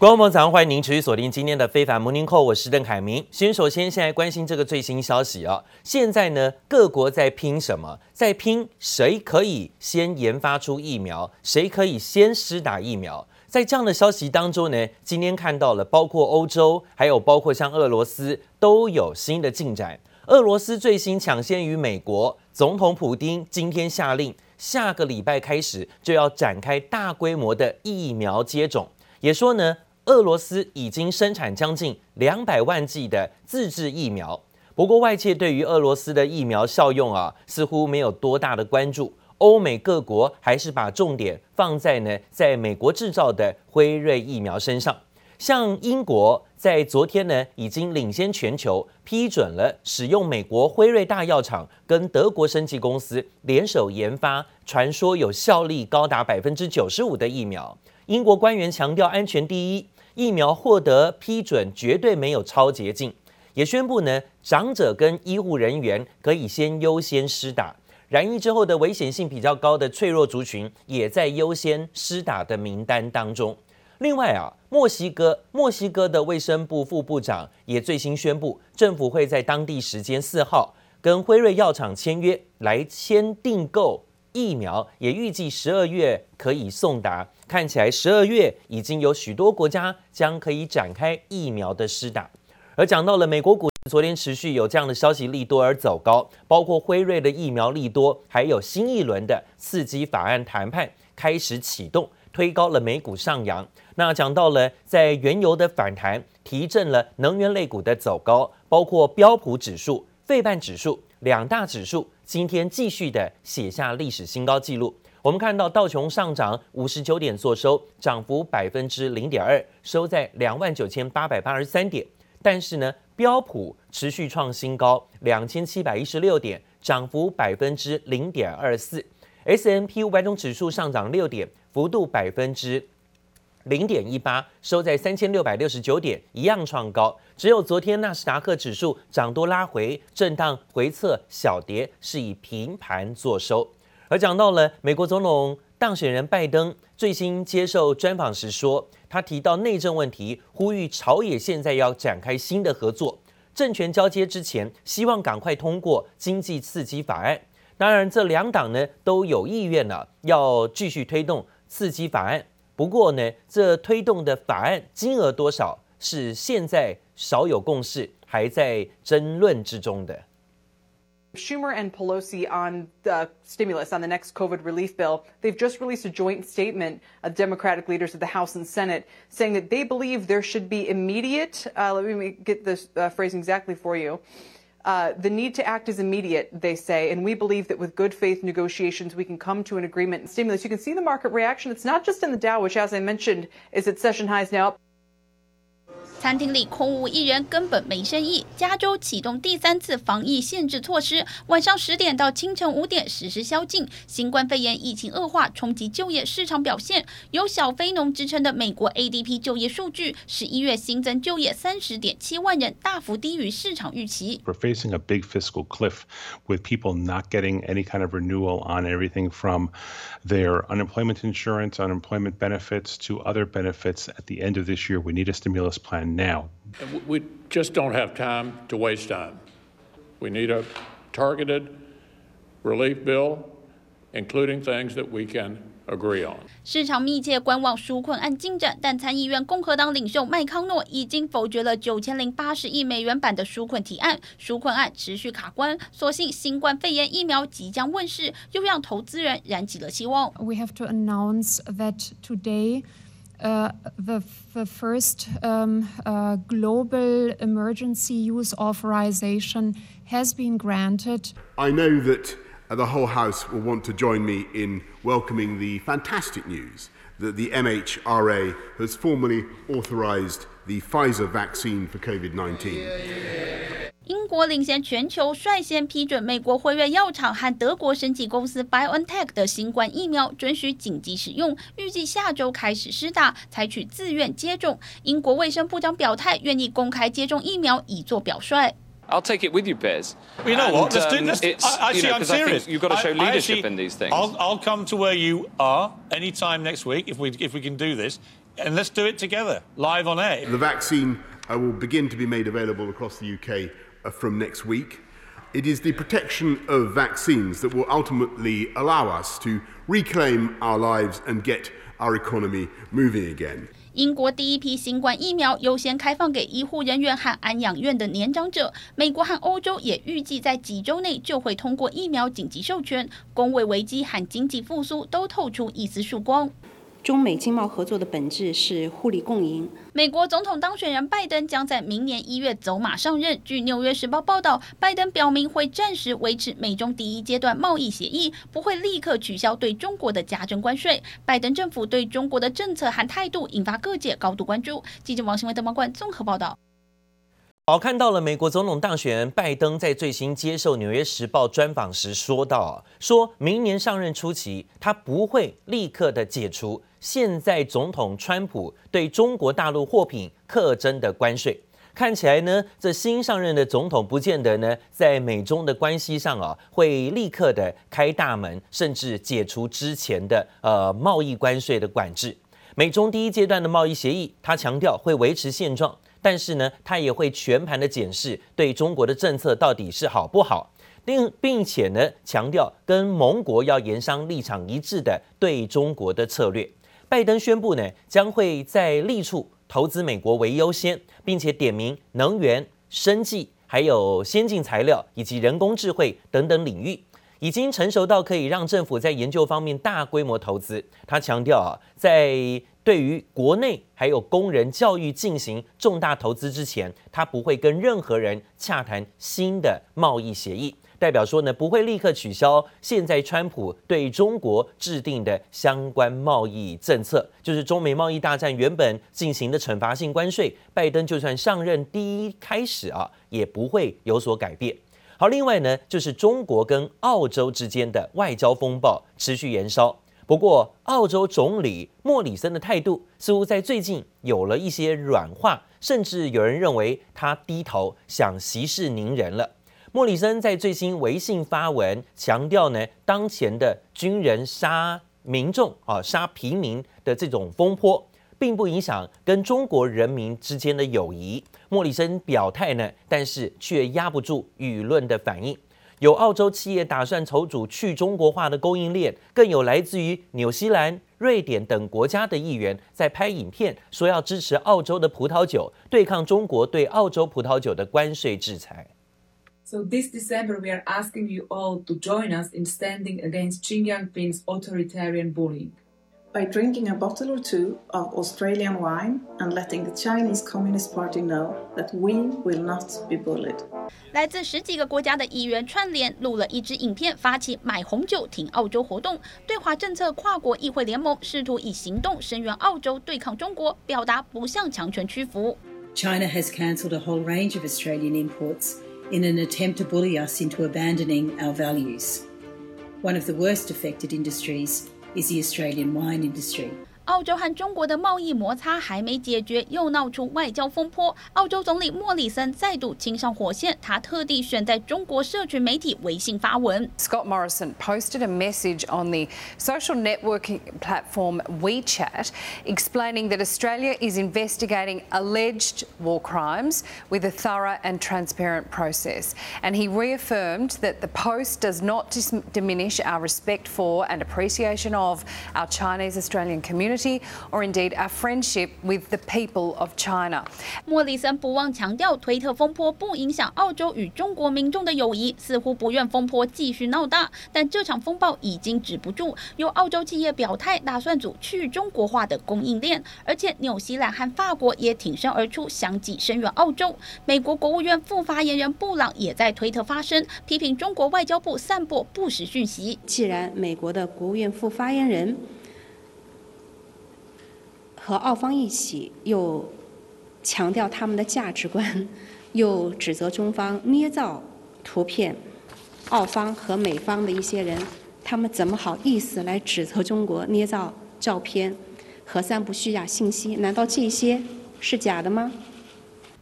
观众朋友，早上欢迎您持续锁定今天的非凡蒙尼扣我是邓凯明。先首先，现在关心这个最新消息啊，现在呢，各国在拼什么？在拼谁可以先研发出疫苗，谁可以先施打疫苗。在这样的消息当中呢，今天看到了，包括欧洲，还有包括像俄罗斯，都有新的进展。俄罗斯最新抢先于美国，总统普丁今天下令，下个礼拜开始就要展开大规模的疫苗接种，也说呢。俄罗斯已经生产将近两百万剂的自制疫苗，不过外界对于俄罗斯的疫苗效用啊，似乎没有多大的关注。欧美各国还是把重点放在呢，在美国制造的辉瑞疫苗身上。像英国在昨天呢，已经领先全球批准了使用美国辉瑞大药厂跟德国生技公司联手研发，传说有效力高达百分之九十五的疫苗。英国官员强调安全第一。疫苗获得批准绝对没有超捷径，也宣布呢，长者跟医护人员可以先优先施打，染疫之后的危险性比较高的脆弱族群也在优先施打的名单当中。另外啊，墨西哥墨西哥的卫生部副部长也最新宣布，政府会在当地时间四号跟辉瑞药厂签约来签订购。疫苗也预计十二月可以送达，看起来十二月已经有许多国家将可以展开疫苗的施打。而讲到了美国股，昨天持续有这样的消息利多而走高，包括辉瑞的疫苗利多，还有新一轮的刺激法案谈判开始启动，推高了美股上扬。那讲到了在原油的反弹，提振了能源类股的走高，包括标普指数、费半指数两大指数。今天继续的写下历史新高纪录。我们看到道琼上涨五十九点，做收涨幅百分之零点二，收在两万九千八百八十三点。但是呢，标普持续创新高两千七百一十六点，涨幅百分之零点二四。S&P 五百种指数上涨六点，幅度百分之零点一八，收在三千六百六十九点，一样创高。只有昨天纳斯达克指数涨多拉回，震荡回测小跌，是以平盘作收。而讲到了美国总统当选人拜登最新接受专访时说，他提到内政问题，呼吁朝野现在要展开新的合作，政权交接之前，希望赶快通过经济刺激法案。当然，这两党呢都有意愿呢，要继续推动刺激法案。不过呢，这推动的法案金额多少是现在少有共识，还在争论之中的。Schumer and Pelosi on the stimulus on the next COVID relief bill, they've just released a joint statement of Democratic leaders of the House and Senate saying that they believe there should be immediate, uh, let me get this uh, phrase exactly for you. Uh, the need to act is immediate, they say, and we believe that with good faith negotiations, we can come to an agreement and stimulus. You can see the market reaction. It's not just in the Dow, which, as I mentioned, is at session highs now. 餐厅里空无一人，根本没生意。加州启动第三次防疫限制措施，晚上十点到清晨五点实施宵禁。新冠肺炎疫情恶化，冲击就业市场表现。有小非农之称的美国 ADP 就业数据，十一月新增就业三十点七万人，大幅低于市场预期。We're facing a big fiscal cliff, with people not getting any kind of renewal on everything from their unemployment insurance, unemployment benefits to other benefits. At the end of this year, we need a stimulus plan. Now, we just don't have time to waste time. We need a targeted relief bill, including things that we can agree on. 市场密切观望纾困案进展，但参议院共和党领袖麦康诺已经否决了九千零八十亿美元版的纾困提案。纾困案持续卡关，所幸新冠肺炎疫苗即将问世，又让投资人燃起了希望。We have to announce that today. Uh, the, the first um, uh, global emergency use authorization has been granted. I know that the whole House will want to join me in welcoming the fantastic news that the MHRA has formally authorized the Pfizer vaccine for COVID 19. Yeah, yeah. 英国领先全球，率先批准美国辉瑞药厂和德国生技公司 BioNTech 的新冠疫苗准许紧急使用，预计下周开始施打，采取自愿接种。英国卫生部长表态，愿意公开接种疫苗，以作表率。I'll take it with you, Piers. You know what? Let's do this. Actually, I'm serious. You've got to show leadership in these things. I'll, I'll come to where you are anytime next week if we if we can do this. and let's do it together, live on air. The vaccine uh, will begin to be made available across the UK uh, from next week. It is the protection of vaccines that will ultimately allow us to reclaim our lives and get our economy moving again. 英国第一批新冠疫苗优先开放给医护人员和安养院的年长者。美国和欧洲也预计在几周内就会通过疫苗紧急授权。公卫危机和经济复苏都透出一丝曙光。 中美经贸合作的本质是互利共赢。美国总统当选人拜登将在明年一月走马上任。据《纽约时报》报道，拜登表明会暂时维持美中第一阶段贸易协议，不会立刻取消对中国的加征关税。拜登政府对中国的政策和态度引发各界高度关注。记者王新文、邓茂冠综合报道。好，看到了美国总统当选人拜登在最新接受《纽约时报》专访时说到，说明年上任初期，他不会立刻的解除现在总统川普对中国大陆货品课征的关税。看起来呢，这新上任的总统不见得呢，在美中的关系上啊，会立刻的开大门，甚至解除之前的呃贸易关税的管制。美中第一阶段的贸易协议，他强调会维持现状。但是呢，他也会全盘的检视对中国的政策到底是好不好，并并且呢强调跟盟国要研商立场一致的对中国的策略。拜登宣布呢，将会在利处投资美国为优先，并且点名能源、生计、还有先进材料以及人工智慧等等领域，已经成熟到可以让政府在研究方面大规模投资。他强调啊，在对于国内还有工人教育进行重大投资之前，他不会跟任何人洽谈新的贸易协议。代表说呢，不会立刻取消现在川普对中国制定的相关贸易政策，就是中美贸易大战原本进行的惩罚性关税。拜登就算上任第一开始啊，也不会有所改变。好，另外呢，就是中国跟澳洲之间的外交风暴持续延烧。不过，澳洲总理莫里森的态度似乎在最近有了一些软化，甚至有人认为他低头想息事宁人了。莫里森在最新微信发文强调呢，当前的军人杀民众啊、杀平民的这种风波，并不影响跟中国人民之间的友谊。莫里森表态呢，但是却压不住舆论的反应。有澳洲企业打算筹组去中国化的供应链，更有来自于纽西兰、瑞典等国家的议员在拍影片，说要支持澳洲的葡萄酒，对抗中国对澳洲葡萄酒的关税制裁。So this December, we are asking you all to join us in standing against Xi Jinping's authoritarian bullying. By drinking a bottle or two of Australian wine and letting the Chinese Communist Party know that we will not be bullied. 来自十几个国家的议员串联录了一支影片，发起买红酒挺澳洲活动。对华政策跨国议会联盟试图以行动声援澳洲对抗中国，表达不向强权屈服。China has cancelled a whole range of Australian imports in an attempt to bully us into abandoning our values. One of the worst affected industries is the Australian wine industry. 澳洲和中国的贸易摩擦还没解决，又闹出外交风波。澳洲总理莫里森再度亲上火线，他特地选在中国社群媒体微信发文。Scott Morrison posted a message on the social networking platform WeChat, explaining that Australia is investigating alleged war crimes with a thorough and transparent process. And he reaffirmed that the post does not diminish our respect for and appreciation of our Chinese Australian community. Or indeed our friendship with the people of China。莫里森不忘强调，推特风波不影响澳洲与中国民众的友谊，似乎不愿风波继续闹大。但这场风暴已经止不住，有澳洲企业表态，打算组去中国化的供应链，而且纽西兰和法国也挺身而出，相继声援澳洲。美国国务院副发言人布朗也在推特发声，批评中国外交部散播不实讯息。既然美国的国务院副发言人，和澳方一起，又强调他们的价值观，又指责中方捏造图片。澳方和美方的一些人，他们怎么好意思来指责中国捏造照片和散布虚假信息？难道这些是假的吗？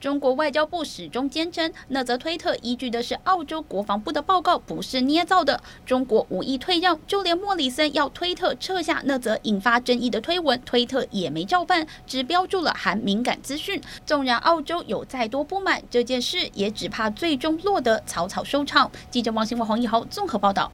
中国外交部始终坚称，那则推特依据的是澳洲国防部的报告，不是捏造的。中国无意退让，就连莫里森要推特撤下那则引发争议的推文，推特也没照办，只标注了含敏感资讯。纵然澳洲有再多不满，这件事也只怕最终落得草草收场。记者王新华、黄义豪综合报道。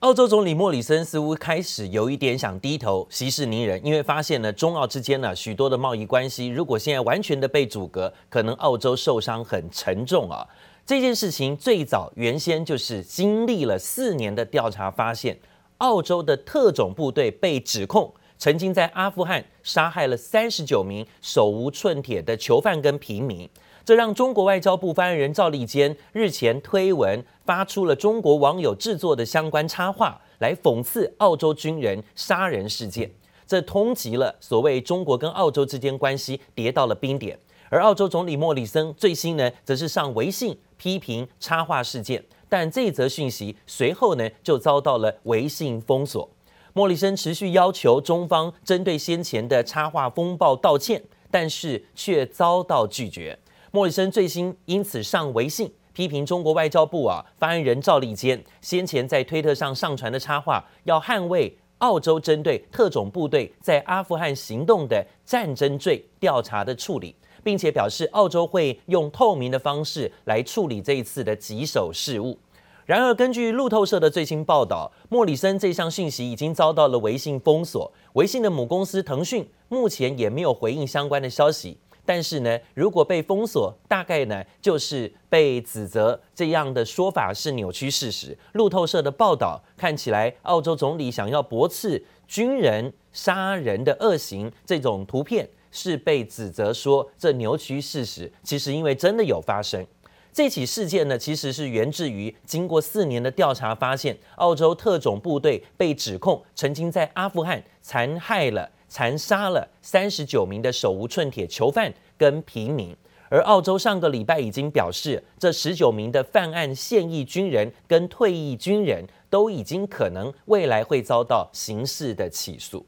澳洲总理莫里森似乎开始有一点想低头息事宁人，因为发现呢，中澳之间呢许多的贸易关系，如果现在完全的被阻隔，可能澳洲受伤很沉重啊。这件事情最早原先就是经历了四年的调查，发现澳洲的特种部队被指控曾经在阿富汗杀害了三十九名手无寸铁的囚犯跟平民。这让中国外交部发言人赵立坚日前推文发出了中国网友制作的相关插画，来讽刺澳洲军人杀人事件。这通缉了所谓中国跟澳洲之间关系跌到了冰点。而澳洲总理莫里森最新呢，则是上微信批评插画事件，但这则讯息随后呢就遭到了微信封锁。莫里森持续要求中方针对先前的插画风暴道歉，但是却遭到拒绝。莫里森最新因此上微信批评中国外交部啊发言人赵立坚先前在推特上上传的插画，要捍卫澳洲针对特种部队在阿富汗行动的战争罪调查的处理，并且表示澳洲会用透明的方式来处理这一次的棘手事务。然而，根据路透社的最新报道，莫里森这项讯息已经遭到了微信封锁，微信的母公司腾讯目前也没有回应相关的消息。但是呢，如果被封锁，大概呢就是被指责这样的说法是扭曲事实。路透社的报道看起来，澳洲总理想要驳斥军人杀人的恶行，这种图片是被指责说这扭曲事实。其实因为真的有发生这起事件呢，其实是源自于经过四年的调查，发现澳洲特种部队被指控曾经在阿富汗残害了。残杀了三十九名的手无寸铁囚犯跟平民，而澳洲上个礼拜已经表示，这十九名的犯案现役军人跟退役军人都已经可能未来会遭到刑事的起诉。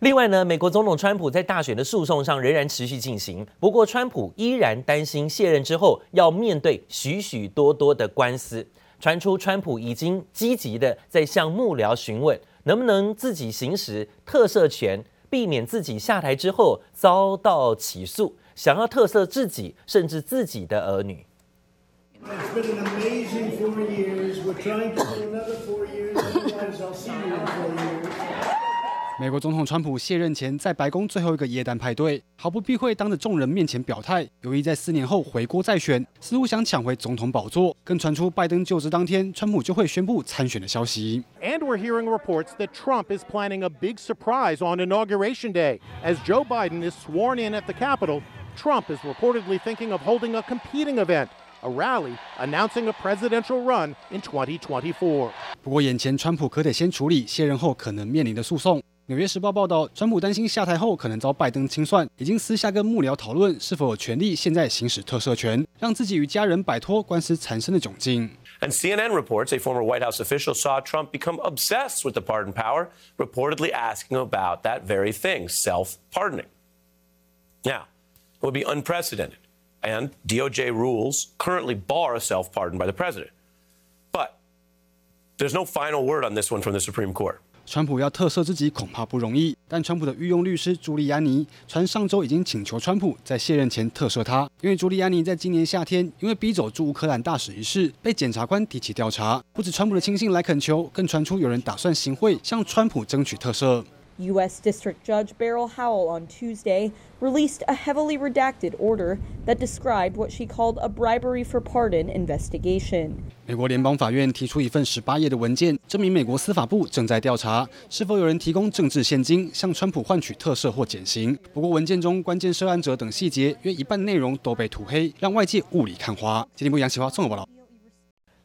另外呢，美国总统川普在大选的诉讼上仍然持续进行，不过川普依然担心卸任之后要面对许许多多的官司，传出川普已经积极的在向幕僚询问。能不能自己行使特赦权，避免自己下台之后遭到起诉？想要特赦自己，甚至自己的儿女。美国总统川普卸任前，在白宫最后一个耶诞派对，毫不避讳当着众人面前表态，有意在四年后回国再选，似乎想抢回总统宝座。更传出拜登就职当天，川普就会宣布参选的消息。And we're hearing reports that Trump is planning a big surprise on inauguration day. As Joe Biden is sworn in at the Capitol, Trump is reportedly thinking of holding a competing event, a rally announcing a presidential run in 2024. 不过，眼前川普可得先处理卸任后可能面临的诉讼。纽约时报报道，川普担心下台后可能遭拜登清算，已经私下跟幕僚讨论是否有权利现在行使特赦权，让自己与家人摆脱官司缠身的窘境。And CNN reports a former White House official saw Trump become obsessed with the pardon power, reportedly asking about that very thing, self-pardoning. Now, it would be unprecedented, and DOJ rules currently bar a self-pardon by the president. But there's no final word on this one from the Supreme Court. 川普要特赦自己恐怕不容易，但川普的御用律师朱利安尼传上周已经请求川普在卸任前特赦他，因为朱利安尼在今年夏天因为逼走驻乌克兰大使一事被检察官提起调查，不止川普的亲信来恳求，更传出有人打算行贿向川普争取特赦。U.S. District Judge Beryl Howell on Tuesday released a heavily redacted order that described what she called a bribery for pardon investigation. 美国联邦法院提出一份十八页的文件，证明美国司法部正在调查是否有人提供政治现金向川普换取特赦或减刑。不过文件中关键涉案者等细节约一半内容都被涂黑，让外界雾里看花。今天不杨启华综合报道。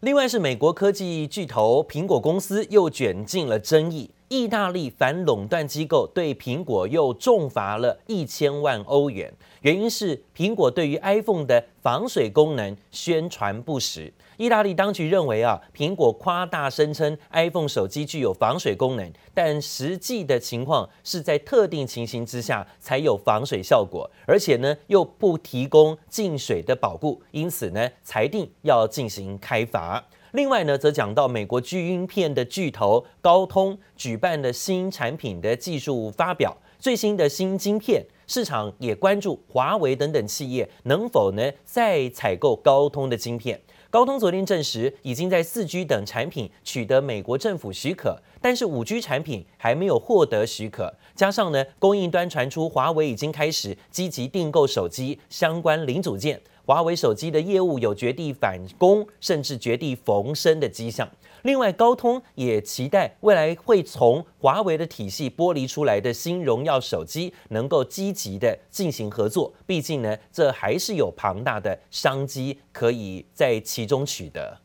另外是美国科技巨头苹果公司又卷进了争议。意大利反垄断机构对苹果又重罚了一千万欧元，原因是苹果对于 iPhone 的防水功能宣传不实。意大利当局认为啊，苹果夸大声称 iPhone 手机具有防水功能，但实际的情况是在特定情形之下才有防水效果，而且呢又不提供进水的保护，因此呢裁定要进行开罚。另外呢，则讲到美国巨晶片的巨头高通举办的新产品的技术发表，最新的新晶片市场也关注华为等等企业能否呢再采购高通的晶片。高通昨天证实，已经在四 G 等产品取得美国政府许可，但是五 G 产品还没有获得许可。加上呢，供应端传出华为已经开始积极订购手机相关零组件。华为手机的业务有绝地反攻，甚至绝地逢生的迹象。另外，高通也期待未来会从华为的体系剥离出来的新荣耀手机能够积极的进行合作。毕竟呢，这还是有庞大的商机可以在其中取得。